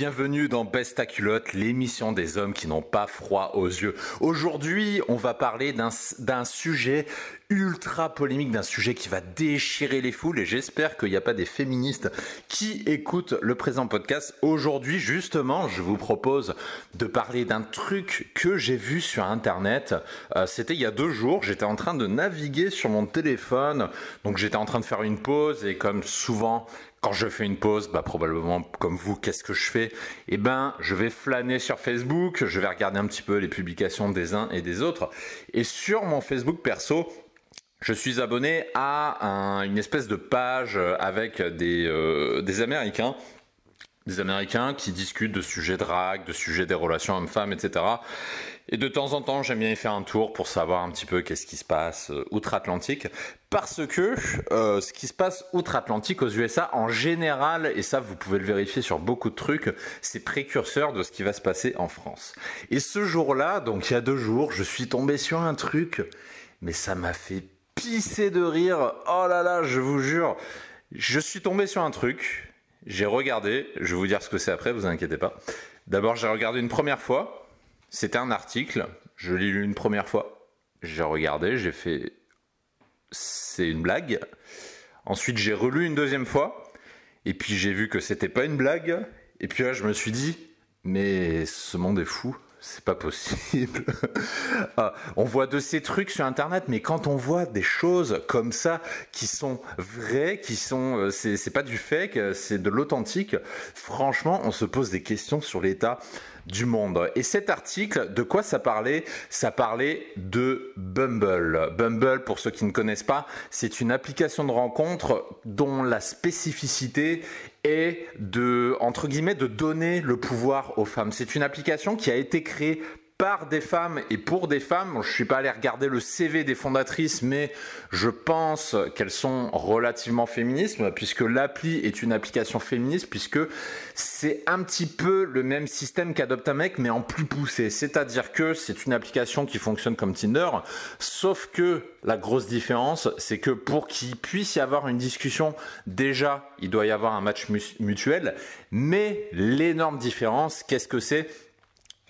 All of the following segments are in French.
Bienvenue dans Best à culotte, l'émission des hommes qui n'ont pas froid aux yeux. Aujourd'hui, on va parler d'un sujet ultra polémique, d'un sujet qui va déchirer les foules et j'espère qu'il n'y a pas des féministes qui écoutent le présent podcast. Aujourd'hui, justement, je vous propose de parler d'un truc que j'ai vu sur Internet. Euh, c'était il y a deux jours, j'étais en train de naviguer sur mon téléphone, donc j'étais en train de faire une pause et comme souvent quand je fais une pause, bah probablement comme vous, qu'est-ce que je fais? Eh ben, je vais flâner sur Facebook, je vais regarder un petit peu les publications des uns et des autres. Et sur mon Facebook perso, je suis abonné à une espèce de page avec des, euh, des Américains des Américains qui discutent de sujets de drague, de sujets des relations hommes-femmes, etc. Et de temps en temps, j'aime bien y faire un tour pour savoir un petit peu qu'est-ce qui se passe euh, outre-Atlantique. Parce que euh, ce qui se passe outre-Atlantique aux USA, en général, et ça vous pouvez le vérifier sur beaucoup de trucs, c'est précurseur de ce qui va se passer en France. Et ce jour-là, donc il y a deux jours, je suis tombé sur un truc, mais ça m'a fait pisser de rire. Oh là là, je vous jure. Je suis tombé sur un truc, j'ai regardé, je vais vous dire ce que c'est après, vous inquiétez pas. D'abord, j'ai regardé une première fois, c'était un article, je l'ai lu une première fois, j'ai regardé, j'ai fait c'est une blague. Ensuite, j'ai relu une deuxième fois, et puis j'ai vu que c'était pas une blague, et puis là, je me suis dit mais ce monde est fou c'est pas possible. Ah, on voit de ces trucs sur internet, mais quand on voit des choses comme ça qui sont vraies, qui sont, euh, c'est pas du fake, c'est de l'authentique. Franchement, on se pose des questions sur l'état du monde. Et cet article, de quoi ça parlait? Ça parlait de Bumble. Bumble, pour ceux qui ne connaissent pas, c'est une application de rencontre dont la spécificité est de, donner le pouvoir aux femmes. C'est une application qui a été créée par des femmes et pour des femmes. Je ne suis pas allé regarder le CV des fondatrices, mais je pense qu'elles sont relativement féministes, puisque l'appli est une application féministe, puisque c'est un petit peu le même système qu'Adopte mec, mais en plus poussé. C'est-à-dire que c'est une application qui fonctionne comme Tinder, sauf que la grosse différence, c'est que pour qu'il puisse y avoir une discussion, déjà, il doit y avoir un match mutuel, mais l'énorme différence, qu'est-ce que c'est?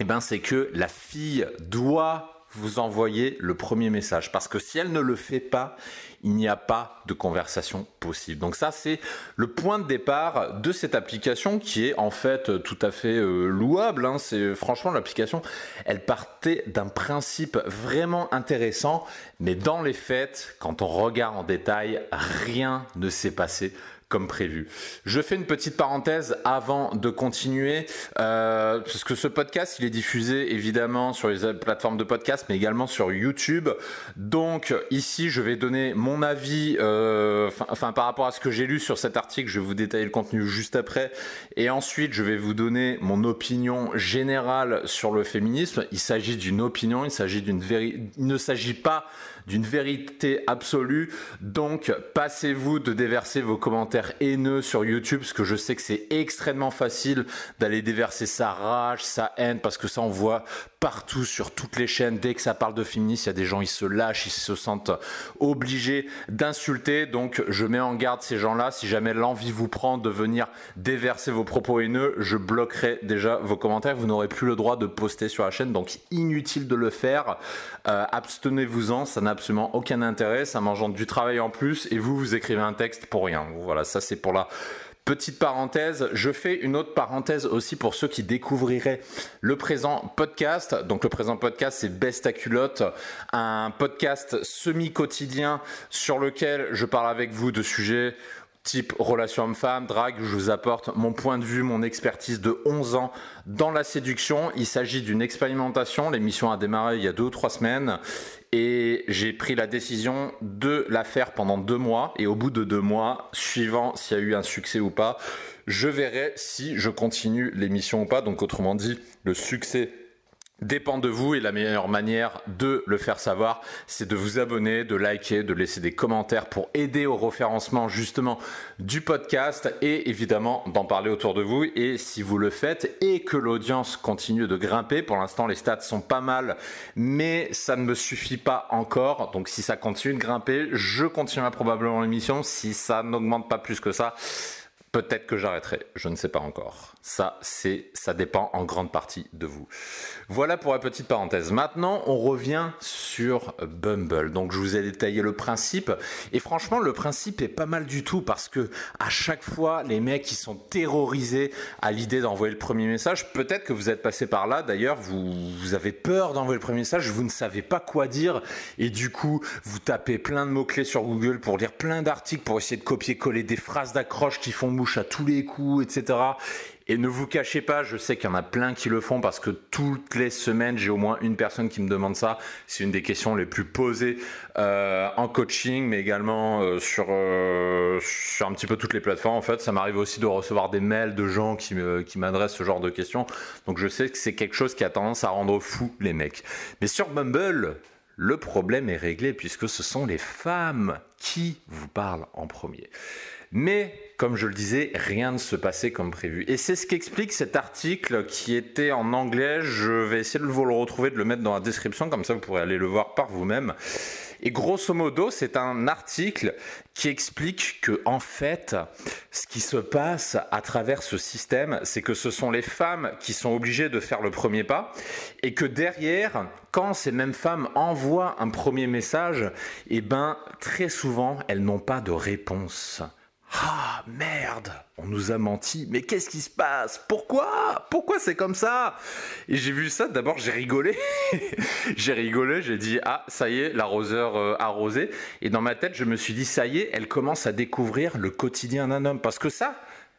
Eh ben, c'est que la fille doit vous envoyer le premier message. Parce que si elle ne le fait pas, il n'y a pas de conversation possible. Donc ça, c'est le point de départ de cette application qui est en fait tout à fait euh, louable. Hein. Franchement l'application, elle partait d'un principe vraiment intéressant, mais dans les faits, quand on regarde en détail, rien ne s'est passé comme prévu. Je fais une petite parenthèse avant de continuer, euh, parce que ce podcast, il est diffusé évidemment sur les plateformes de podcast, mais également sur YouTube. Donc ici, je vais donner mon avis, euh, enfin par rapport à ce que j'ai lu sur cet article, je vais vous détailler le contenu juste après, et ensuite je vais vous donner mon opinion générale sur le féminisme. Il s'agit d'une opinion, il s'agit d'une vérité, il ne s'agit pas d'une vérité absolue. Donc, passez-vous de déverser vos commentaires haineux sur YouTube, parce que je sais que c'est extrêmement facile d'aller déverser sa rage, sa haine, parce que ça on voit partout sur toutes les chaînes. Dès que ça parle de féministes, il y a des gens, ils se lâchent, ils se sentent obligés d'insulter. Donc, je mets en garde ces gens-là. Si jamais l'envie vous prend de venir déverser vos propos haineux, je bloquerai déjà vos commentaires. Vous n'aurez plus le droit de poster sur la chaîne. Donc, inutile de le faire. Euh, abstenez-vous-en. Ça n'a absolument aucun intérêt. Ça m'engendre du travail en plus. Et vous, vous écrivez un texte pour rien. Voilà, ça c'est pour la Petite parenthèse, je fais une autre parenthèse aussi pour ceux qui découvriraient le présent podcast. Donc le présent podcast, c'est Best culotte, un podcast semi-quotidien sur lequel je parle avec vous de sujets type relation homme-femme, drague, je vous apporte mon point de vue, mon expertise de 11 ans dans la séduction. Il s'agit d'une expérimentation, l'émission a démarré il y a deux ou trois semaines et j'ai pris la décision de la faire pendant deux mois et au bout de deux mois, suivant s'il y a eu un succès ou pas, je verrai si je continue l'émission ou pas. Donc autrement dit, le succès dépend de vous et la meilleure manière de le faire savoir, c'est de vous abonner, de liker, de laisser des commentaires pour aider au référencement justement du podcast et évidemment d'en parler autour de vous. Et si vous le faites et que l'audience continue de grimper, pour l'instant les stats sont pas mal, mais ça ne me suffit pas encore. Donc si ça continue de grimper, je continuerai probablement l'émission. Si ça n'augmente pas plus que ça, Peut-être que j'arrêterai, je ne sais pas encore. Ça, c'est, ça dépend en grande partie de vous. Voilà pour la petite parenthèse. Maintenant, on revient sur Bumble. Donc, je vous ai détaillé le principe. Et franchement, le principe est pas mal du tout parce que à chaque fois, les mecs, ils sont terrorisés à l'idée d'envoyer le premier message. Peut-être que vous êtes passé par là. D'ailleurs, vous, vous avez peur d'envoyer le premier message. Vous ne savez pas quoi dire. Et du coup, vous tapez plein de mots-clés sur Google pour lire plein d'articles pour essayer de copier-coller des phrases d'accroche qui font à tous les coups, etc. Et ne vous cachez pas, je sais qu'il y en a plein qui le font parce que toutes les semaines, j'ai au moins une personne qui me demande ça. C'est une des questions les plus posées euh, en coaching, mais également euh, sur, euh, sur un petit peu toutes les plateformes. En fait, ça m'arrive aussi de recevoir des mails de gens qui, qui m'adressent ce genre de questions. Donc je sais que c'est quelque chose qui a tendance à rendre fou les mecs. Mais sur Bumble, le problème est réglé puisque ce sont les femmes qui vous parlent en premier. Mais comme je le disais, rien ne se passait comme prévu. Et c'est ce qu'explique cet article qui était en anglais. Je vais essayer de vous le retrouver, de le mettre dans la description, comme ça vous pourrez aller le voir par vous-même. Et grosso modo, c'est un article qui explique que, en fait, ce qui se passe à travers ce système, c'est que ce sont les femmes qui sont obligées de faire le premier pas et que derrière, quand ces mêmes femmes envoient un premier message, eh ben, très souvent, elles n'ont pas de réponse. Ah merde, on nous a menti. Mais qu'est-ce qui se passe? Pourquoi? Pourquoi c'est comme ça? Et j'ai vu ça, d'abord j'ai rigolé. j'ai rigolé, j'ai dit ah ça y est, l'arroseur euh, arrosé. Et dans ma tête, je me suis dit ça y est, elle commence à découvrir le quotidien d'un homme. Parce que ça,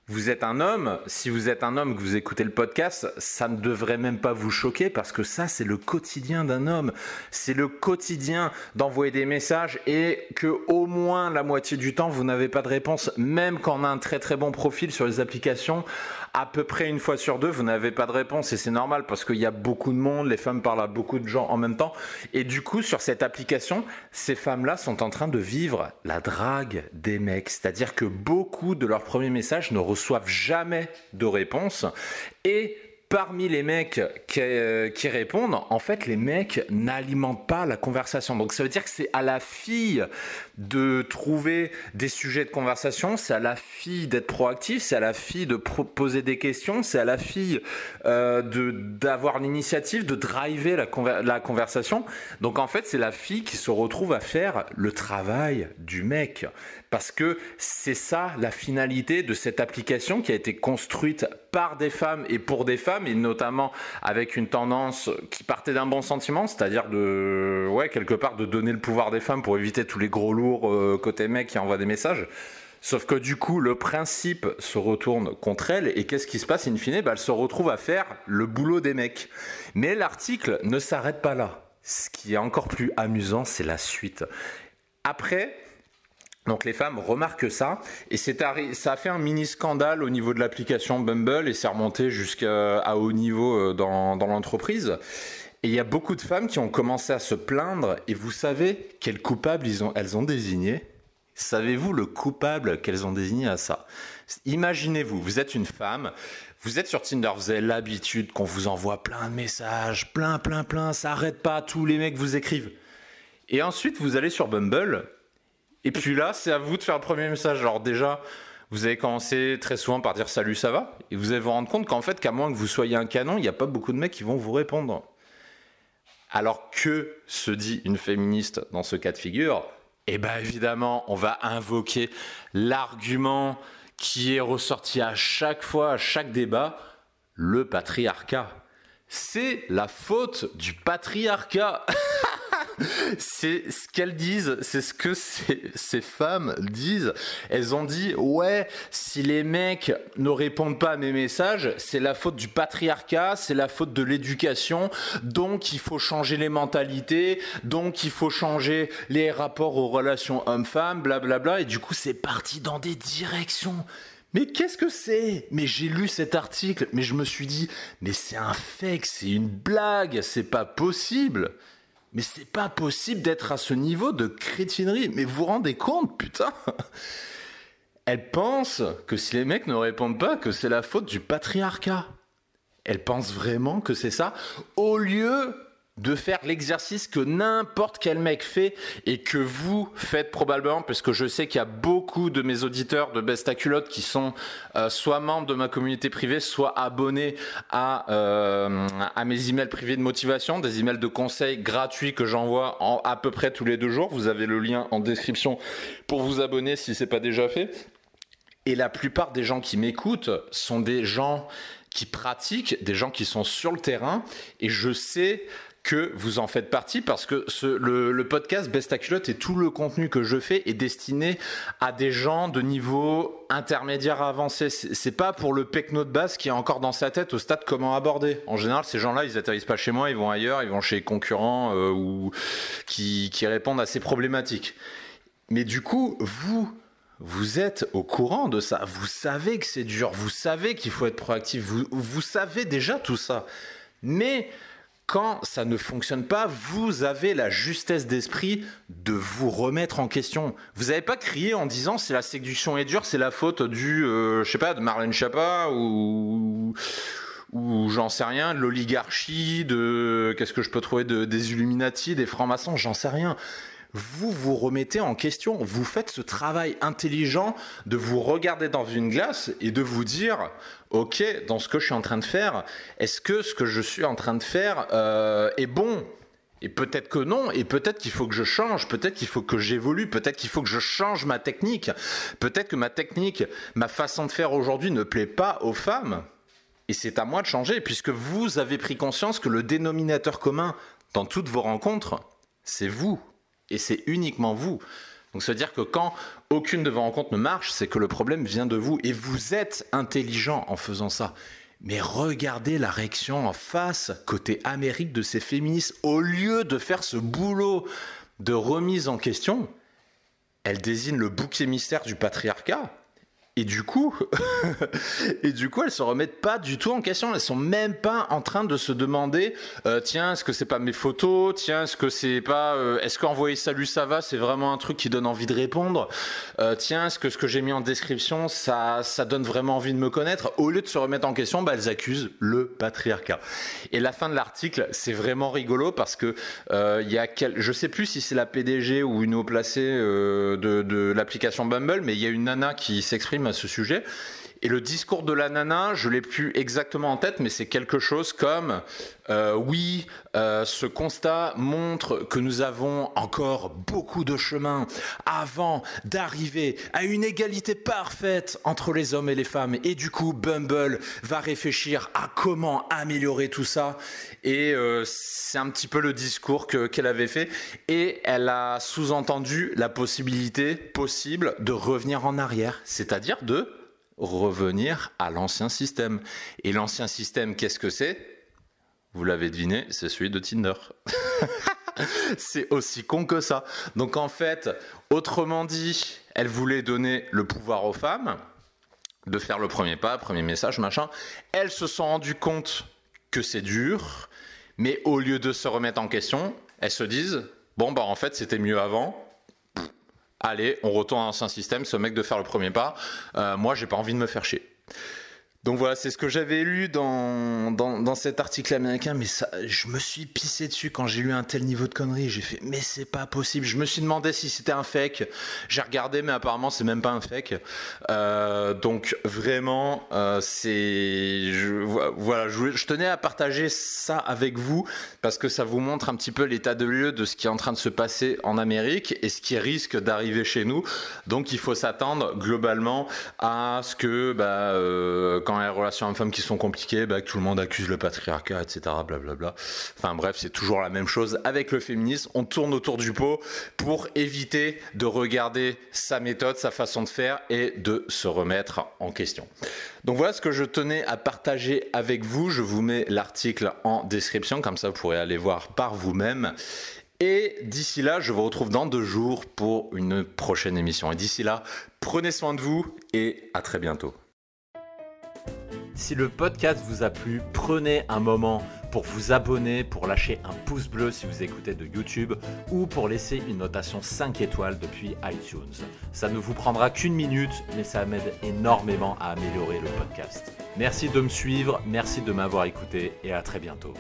vous êtes un homme, si vous êtes un homme que vous écoutez le podcast, ça ne devrait même pas vous choquer parce que ça, c'est le quotidien d'un homme. C'est le quotidien d'envoyer des messages et que au moins la moitié du temps, vous n'avez pas de réponse, même quand on a un très très bon profil sur les applications à peu près une fois sur deux, vous n'avez pas de réponse et c'est normal parce qu'il y a beaucoup de monde, les femmes parlent à beaucoup de gens en même temps. Et du coup, sur cette application, ces femmes-là sont en train de vivre la drague des mecs. C'est-à-dire que beaucoup de leurs premiers messages ne reçoivent jamais de réponse et parmi les mecs euh, qui, répondent, en fait, les mecs n'alimentent pas la conversation. Donc ça veut dire que c'est à la fille de trouver des sujets de conversation, c'est à la fille d'être proactive, c'est à la fille de poser des questions, c'est à la fille euh, d'avoir l'initiative de driver la, la conversation. Donc en fait, c'est la fille qui se retrouve à faire le travail du mec. Parce que c'est ça la finalité de cette application qui a été construite par des femmes et pour des femmes, et notamment avec une tendance qui partait d'un bon sentiment, c'est-à-dire de, ouais, quelque part de donner le pouvoir des femmes pour éviter tous les gros lourds euh, côté mecs qui envoient des messages. Sauf que du coup, le principe se retourne contre elle et qu'est-ce qui se passe in fine? Bah, Elle se retrouve à faire le boulot des mecs. Mais l'article ne s'arrête pas là. Ce qui est encore plus amusant, c'est la suite. Après, donc les femmes remarquent ça et ça a fait un mini scandale au niveau de l'application Bumble et c'est remonté jusqu'à haut niveau euh, dans, l'entreprise. Et il y a beaucoup de femmes qui ont commencé à se plaindre et vous savez quel coupable elles ont désigné? Savez-vous le coupable qu'elles ont désigné à ça? Imaginez-vous, vous êtes une femme, vous êtes sur Tinder, vous avez l'habitude qu'on vous envoie plein de messages, plein, plein, plein, ça arrête pas, tous les mecs vous écrivent. Et ensuite, vous allez sur Bumble et puis là, c'est à vous de faire le premier message. Alors déjà, vous avez commencé très souvent par dire salut, ça va? Et vous allez vous rendre compte qu'en fait, qu'à moins que vous soyez un canon, il n'y a pas beaucoup de mecs qui vont vous répondre. Alors que se dit une féministe dans ce cas de figure Eh bien évidemment, on va invoquer l'argument qui est ressorti à chaque fois, à chaque débat, le patriarcat. C'est la faute du patriarcat. c'est ce qu'elles disent, c'est ce que ces, femmes disent. Elles ont dit, ouais, si les mecs ne répondent pas à mes messages, c'est la faute du patriarcat, c'est la faute de l'éducation, donc il faut changer les mentalités, donc il faut changer les rapports aux relations hommes-femmes, blablabla, et du coup c'est parti dans des directions Mais qu'est-ce que c'est? Mais j'ai lu cet article, mais je me suis dit, mais c'est un fake, c'est une blague, c'est pas possible. Mais c'est pas possible d'être à ce niveau de crétinerie. Mais vous vous rendez compte, putain? Elle pense que si les mecs ne répondent pas, que c'est la faute du patriarcat. Elle pense vraiment que c'est ça, au lieu de faire l'exercice que n'importe quel mec fait et que vous faites probablement parce que je sais qu'il y a beaucoup de mes auditeurs de Besta Culotte qui sont euh, soit membres de ma communauté privée soit abonnés à euh, à mes emails privés de motivation des emails de conseils gratuits que j'envoie à peu près tous les deux jours. Vous avez le lien en description pour vous abonner si c'est pas déjà fait. Et la plupart des gens qui m'écoutent sont des gens qui pratiquent, des gens qui sont sur le terrain. Et je sais que vous en faites partie parce que le, le, podcast Best Culotte et tout le contenu que je fais est destiné à des gens de niveau intermédiaire avancé. C'est pas pour le pecno de base qui est encore dans sa tête au stade comment aborder. En général, ces gens-là, ils atterrissent pas chez moi, ils vont ailleurs, ils vont chez les concurrents euh, ou qui, répondent à ces problématiques. Mais du coup, vous, vous êtes au courant de ça. Vous savez que c'est dur. Vous savez qu'il faut être proactif. Vous savez déjà tout ça. Mais quand ça ne fonctionne pas, vous avez la justesse d'esprit de vous remettre en question. Vous n'avez pas crié en disant c'est la séduction est dure, c'est la faute du, euh, je sais pas, de Marlène Chapa ou ou j'en sais rien, de l'oligarchie, de qu'est-ce que je peux trouver de, des Illuminati, des francs-maçons, j'en sais rien vous vous remettez en question. Vous faites ce travail intelligent de vous regarder dans une glace et de vous dire, ok, dans ce que je suis en train de faire, est-ce que ce que je suis en train de faire euh, est bon? Et peut-être que non, et peut-être qu'il faut que je change, peut-être qu'il faut que j'évolue, peut-être qu'il faut que je change ma technique, peut-être que ma technique, ma façon de faire aujourd'hui ne plaît pas aux femmes. Et c'est à moi de changer, puisque vous avez pris conscience que le dénominateur commun dans toutes vos rencontres, c'est vous et c'est uniquement vous. Donc, veut dire que quand aucune de vos rencontres ne marche, c'est que le problème vient de vous et vous êtes intelligent en faisant ça. Mais regardez la réaction en face côté Amérique de ces féministes. Au lieu de faire ce boulot de remise en question, elles désignent le bouc émissaire du patriarcat et du coup, et du coup, elles se remettent pas du tout en question. Elles sont même pas en train de se demander, euh, tiens, est-ce que c'est pas mes photos? Tiens, est-ce que c'est pas, euh, est-ce qu'envoyer salut ça va, c'est vraiment un truc qui donne envie de répondre? Euh, Tiens, est-ce que ce que j'ai mis en description, ça, ça donne vraiment envie de me connaître? Au lieu de se remettre en question, bah, elles accusent le patriarcat. Et la fin de l'article, c'est vraiment rigolo parce que il y a je sais plus si c'est la PDG ou une haut placée de l'application Bumble, mais il y a une nana qui s'exprime à ce sujet. Et le discours de la nana, je l'ai plus exactement en tête, mais c'est quelque chose comme euh, oui, euh, ce constat montre que nous avons encore beaucoup de chemin avant d'arriver à une égalité parfaite entre les hommes et les femmes. Et du coup, Bumble va réfléchir à comment améliorer tout ça. Et euh, c'est un petit peu le discours qu'elle avait fait. Et elle a sous-entendu la possibilité possible de revenir en arrière, c'est-à-dire de revenir à l'ancien système. Et l'ancien système, qu'est-ce que c'est? Vous l'avez deviné, c'est celui de Tinder. c'est aussi con que ça. Donc en fait, autrement dit, elle voulait donner le pouvoir aux femmes de faire le premier pas, premier message, machin. Elles se sont rendues compte que c'est dur, mais au lieu de se remettre en question, elles se disent bon bah en fait c'était mieux avant, allez, on retourne à l'ancien système, ce mec de faire le premier pas, euh, moi j'ai pas envie de me faire chier. Donc voilà, c'est ce que j'avais lu dans, dans, cet article américain, mais ça, je me suis pissé dessus quand j'ai lu un tel niveau de conneries. J'ai fait, mais c'est pas possible. Je me suis demandé si c'était un fake. J'ai regardé, mais apparemment c'est même pas un fake. Euh, donc vraiment, euh, c'est, voilà, je, tenais à partager ça avec vous parce que ça vous montre un petit peu l'état de lieu de ce qui est en train de se passer en Amérique et ce qui risque d'arriver chez nous. Donc il faut s'attendre globalement à ce que, bah, euh, des relations hommes-femmes qui sont compliquées, bah, tout le monde accuse le patriarcat, etc. Blablabla. Enfin bref, c'est toujours la même chose avec le féminisme. On tourne autour du pot pour éviter de regarder sa méthode, sa façon de faire et de se remettre en question. Donc voilà ce que je tenais à partager avec vous. Je vous mets l'article en description, comme ça vous pourrez aller voir par vous-même. Et d'ici là, je vous retrouve dans deux jours pour une prochaine émission. Et d'ici là, prenez soin de vous et à très bientôt. Si le podcast vous a plu, prenez un moment pour vous abonner, pour lâcher un pouce bleu si vous écoutez de YouTube ou pour laisser une notation 5 étoiles depuis iTunes. Ça ne vous prendra qu'une minute, mais ça m'aide énormément à améliorer le podcast. Merci de me suivre, merci de m'avoir écouté et à très bientôt.